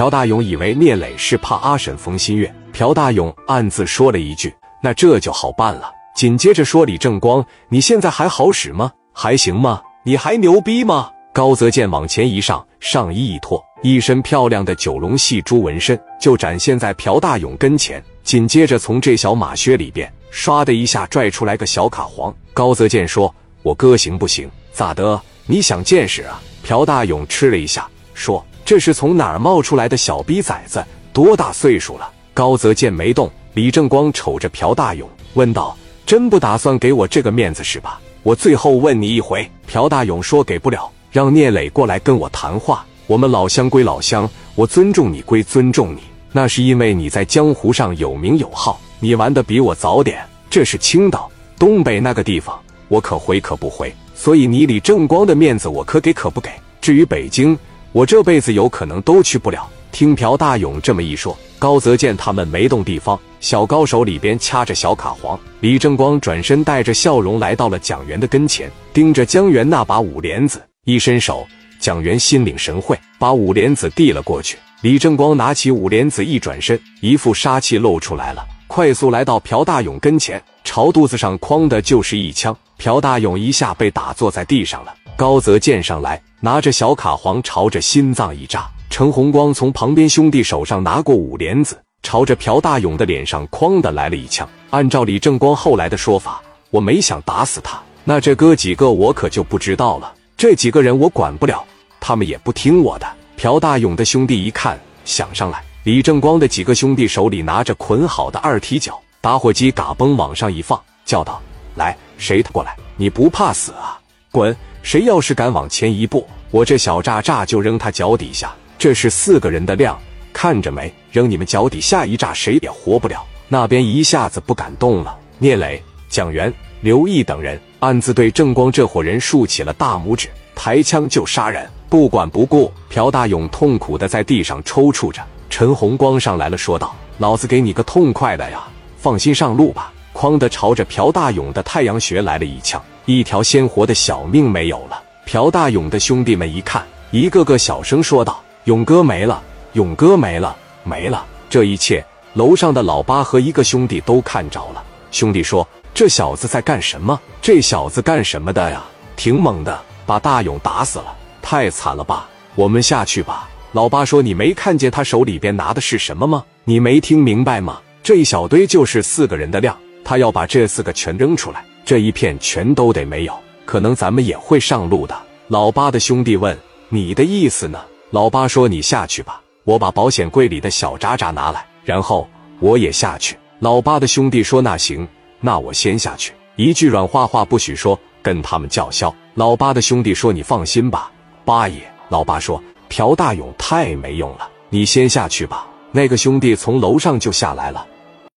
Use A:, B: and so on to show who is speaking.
A: 朴大勇以为聂磊是怕阿婶冯新月，朴大勇暗自说了一句：“那这就好办了。”紧接着说：“李正光，你现在还好使吗？还行吗？你还牛逼吗？”高泽健往前一上，上衣一脱，一身漂亮的九龙戏珠纹身就展现在朴大勇跟前。紧接着从这小马靴里边唰的一下拽出来个小卡簧。高泽健说：“我哥行不行？咋的？你想见识啊？”朴大勇吃了一下，说：“这是从哪儿冒出来的小逼崽子？多大岁数了？”高泽健没动。李正光瞅着朴大勇问道：“真不打算给我这个面子是吧？我最后问你一回。”朴大勇说：“给不了。”让聂磊过来跟我谈话。我们老乡归老乡，我尊重你归尊重你，那是因为你在江湖上有名有号。你玩的比我早点，这是青岛、东北那个地方，我可回可不回。所以你李正光的面子我可给可不给。至于北京，我这辈子有可能都去不了。听朴大勇这么一说，高泽健他们没动地方，小高手里边掐着小卡簧。李正光转身带着笑容来到了蒋元的跟前，盯着江元那把五莲子。一伸手，蒋元心领神会，把五莲子递了过去。李正光拿起五莲子，一转身，一副杀气露出来了，快速来到朴大勇跟前，朝肚子上哐的就是一枪。朴大勇一下被打坐在地上了。高泽见上来，拿着小卡簧朝着心脏一扎。陈红光从旁边兄弟手上拿过五莲子，朝着朴大勇的脸上哐的来了一枪。按照李正光后来的说法，我没想打死他，那这哥几个我可就不知道了。这几个人我管不了，他们也不听我的。朴大勇的兄弟一看，想上来。李正光的几个兄弟手里拿着捆好的二踢脚，打火机嘎嘣往上一放，叫道：“来，谁他过来？你不怕死啊？滚！谁要是敢往前一步，我这小炸炸就扔他脚底下。这是四个人的量，看着没？扔你们脚底下一炸，谁也活不了。”那边一下子不敢动了。聂磊、蒋元。刘毅等人暗自对正光这伙人竖起了大拇指，抬枪就杀人，不管不顾。朴大勇痛苦的在地上抽搐着。陈红光上来了，说道：“老子给你个痛快的呀！放心上路吧！”哐的朝着朴大勇的太阳穴来了一枪，一条鲜活的小命没有了。朴大勇的兄弟们一看，一个个小声说道：“勇哥没了，勇哥没了，没了！”这一切，楼上的老八和一个兄弟都看着了。兄弟说。这小子在干什么？这小子干什么的呀？挺猛的，把大勇打死了，太惨了吧！我们下去吧。老八说：“你没看见他手里边拿的是什么吗？你没听明白吗？这一小堆就是四个人的量，他要把这四个全扔出来，这一片全都得没有。可能咱们也会上路的。”老八的兄弟问：“你的意思呢？”老八说：“你下去吧，我把保险柜里的小渣渣拿来，然后我也下去。”老八的兄弟说：“那行。”那我先下去，一句软话话不许说，跟他们叫嚣。老八的兄弟说：“你放心吧，八爷。”老八说：“朴大勇太没用了，你先下去吧。”那个兄弟从楼上就下来了，